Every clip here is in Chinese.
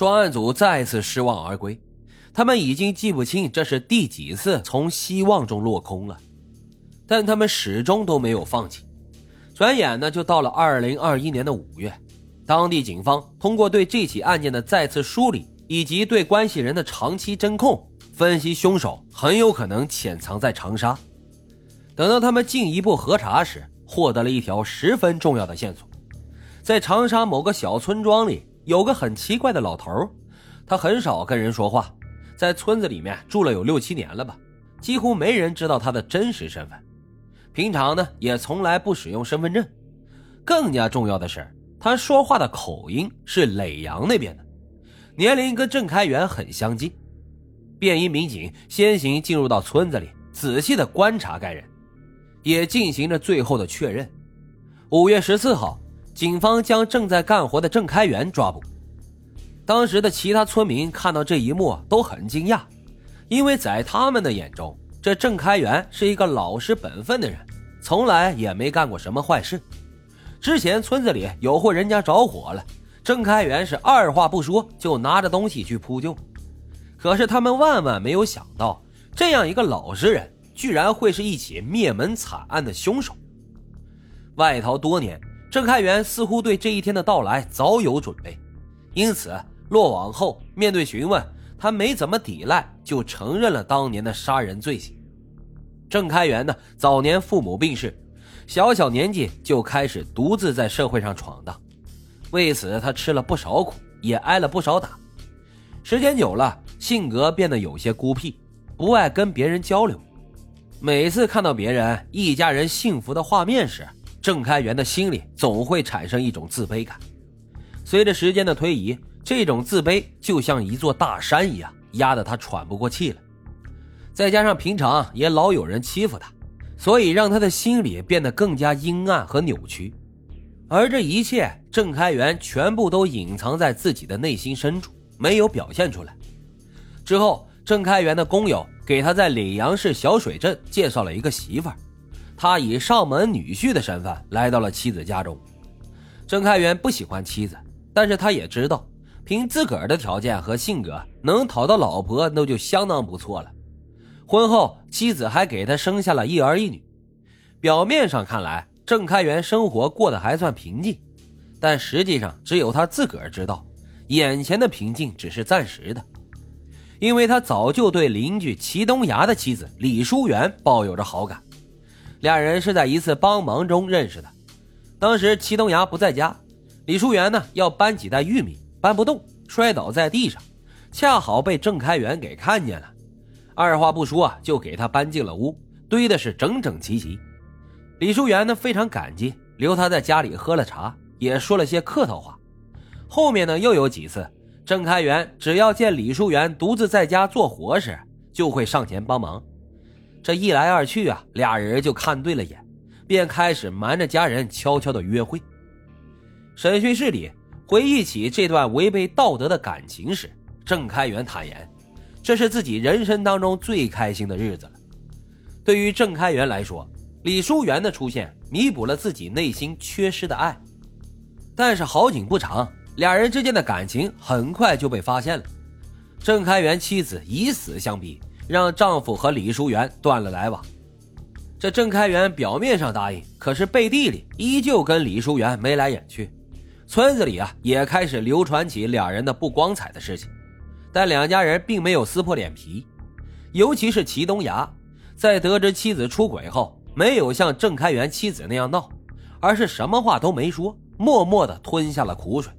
专案组再次失望而归，他们已经记不清这是第几次从希望中落空了，但他们始终都没有放弃。转眼呢，就到了二零二一年的五月，当地警方通过对这起案件的再次梳理，以及对关系人的长期侦控，分析凶手很有可能潜藏在长沙。等到他们进一步核查时，获得了一条十分重要的线索，在长沙某个小村庄里。有个很奇怪的老头，他很少跟人说话，在村子里面住了有六七年了吧，几乎没人知道他的真实身份。平常呢，也从来不使用身份证。更加重要的是，他说话的口音是耒阳那边的，年龄跟郑开元很相近。便衣民警先行进入到村子里，仔细的观察该人，也进行着最后的确认。五月十四号。警方将正在干活的郑开元抓捕。当时的其他村民看到这一幕都很惊讶，因为在他们的眼中，这郑开元是一个老实本分的人，从来也没干过什么坏事。之前村子里有户人家着火了，郑开元是二话不说就拿着东西去扑救。可是他们万万没有想到，这样一个老实人，居然会是一起灭门惨案的凶手。外逃多年。郑开元似乎对这一天的到来早有准备，因此落网后面对询问，他没怎么抵赖，就承认了当年的杀人罪行。郑开元呢，早年父母病逝，小小年纪就开始独自在社会上闯荡，为此他吃了不少苦，也挨了不少打。时间久了，性格变得有些孤僻，不爱跟别人交流。每次看到别人一家人幸福的画面时，郑开元的心里总会产生一种自卑感，随着时间的推移，这种自卑就像一座大山一样，压得他喘不过气来。再加上平常也老有人欺负他，所以让他的心里变得更加阴暗和扭曲。而这一切，郑开元全部都隐藏在自己的内心深处，没有表现出来。之后，郑开元的工友给他在耒阳市小水镇介绍了一个媳妇儿。他以上门女婿的身份来到了妻子家中。郑开元不喜欢妻子，但是他也知道，凭自个儿的条件和性格，能讨到老婆那就相当不错了。婚后，妻子还给他生下了一儿一女。表面上看来，郑开元生活过得还算平静，但实际上只有他自个儿知道，眼前的平静只是暂时的，因为他早就对邻居齐东崖的妻子李淑媛抱有着好感。俩人是在一次帮忙中认识的，当时齐东崖不在家，李淑媛呢要搬几袋玉米，搬不动，摔倒在地上，恰好被郑开元给看见了，二话不说啊就给他搬进了屋，堆的是整整齐齐。李淑媛呢非常感激，留他在家里喝了茶，也说了些客套话。后面呢又有几次，郑开元只要见李淑媛独自在家做活时，就会上前帮忙。这一来二去啊，俩人就看对了眼，便开始瞒着家人悄悄的约会。审讯室里回忆起这段违背道德的感情时，郑开元坦言，这是自己人生当中最开心的日子了。对于郑开元来说，李淑媛的出现弥补了自己内心缺失的爱。但是好景不长，俩人之间的感情很快就被发现了。郑开元妻子以死相逼。让丈夫和李淑媛断了来往。这郑开元表面上答应，可是背地里依旧跟李淑媛眉来眼去。村子里啊，也开始流传起两人的不光彩的事情。但两家人并没有撕破脸皮，尤其是齐东崖，在得知妻子出轨后，没有像郑开元妻子那样闹，而是什么话都没说，默默地吞下了苦水。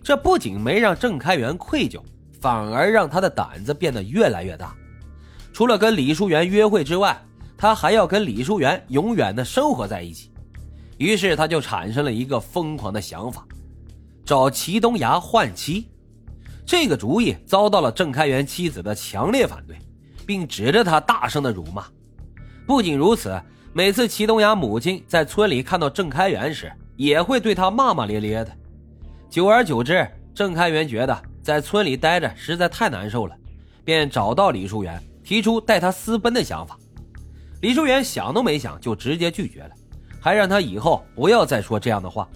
这不仅没让郑开元愧疚，反而让他的胆子变得越来越大。除了跟李淑媛约会之外，他还要跟李淑媛永远的生活在一起。于是他就产生了一个疯狂的想法，找齐东崖换妻。这个主意遭到了郑开元妻子的强烈反对，并指着他大声的辱骂。不仅如此，每次齐东崖母亲在村里看到郑开元时，也会对他骂骂咧咧的。久而久之，郑开元觉得在村里待着实在太难受了，便找到李淑媛。提出带他私奔的想法，李淑媛想都没想就直接拒绝了，还让他以后不要再说这样的话，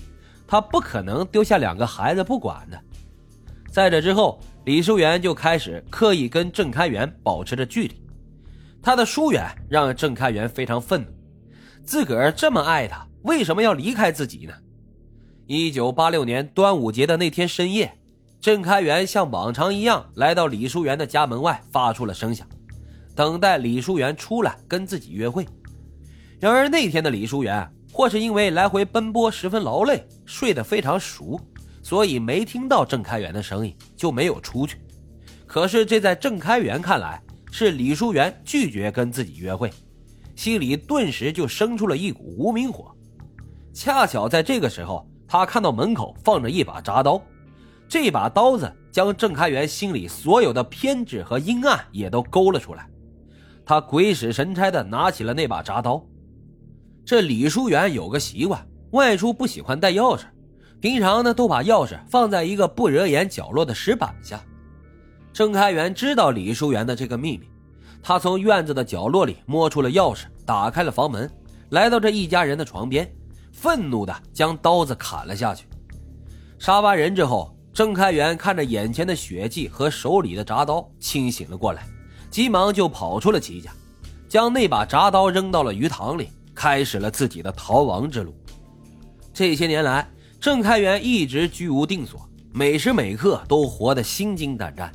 他不可能丢下两个孩子不管的。在这之后，李淑媛就开始刻意跟郑开元保持着距离。他的疏远让郑开元非常愤怒，自个儿这么爱他，为什么要离开自己呢？一九八六年端午节的那天深夜，郑开元像往常一样来到李淑媛的家门外，发出了声响，等待李淑媛出来跟自己约会。然而那天的李淑媛，或是因为来回奔波十分劳累，睡得非常熟。所以没听到郑开元的声音，就没有出去。可是这在郑开元看来，是李淑媛拒绝跟自己约会，心里顿时就生出了一股无名火。恰巧在这个时候，他看到门口放着一把铡刀，这把刀子将郑开元心里所有的偏执和阴暗也都勾了出来。他鬼使神差的拿起了那把铡刀。这李淑媛有个习惯，外出不喜欢带钥匙。平常呢，都把钥匙放在一个不惹眼角落的石板下。郑开元知道李淑媛的这个秘密，他从院子的角落里摸出了钥匙，打开了房门，来到这一家人的床边，愤怒的将刀子砍了下去。杀完人之后，郑开元看着眼前的血迹和手里的铡刀，清醒了过来，急忙就跑出了齐家，将那把铡刀扔到了鱼塘里，开始了自己的逃亡之路。这些年来，郑开元一直居无定所，每时每刻都活得心惊胆战。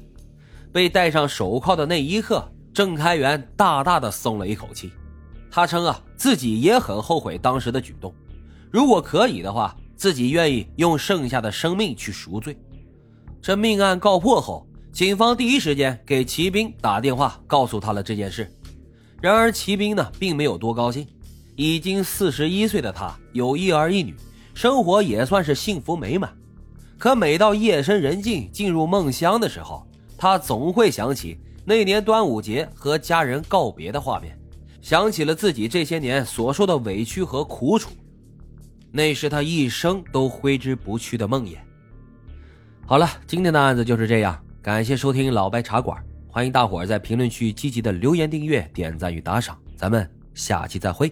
被戴上手铐的那一刻，郑开元大大的松了一口气。他称啊，自己也很后悔当时的举动，如果可以的话，自己愿意用剩下的生命去赎罪。这命案告破后，警方第一时间给齐兵打电话，告诉他了这件事。然而齐兵呢，并没有多高兴。已经四十一岁的他，有一儿一女。生活也算是幸福美满，可每到夜深人静、进入梦乡的时候，他总会想起那年端午节和家人告别的画面，想起了自己这些年所受的委屈和苦楚，那是他一生都挥之不去的梦魇。好了，今天的案子就是这样，感谢收听老白茶馆，欢迎大伙在评论区积极的留言、订阅、点赞与打赏，咱们下期再会。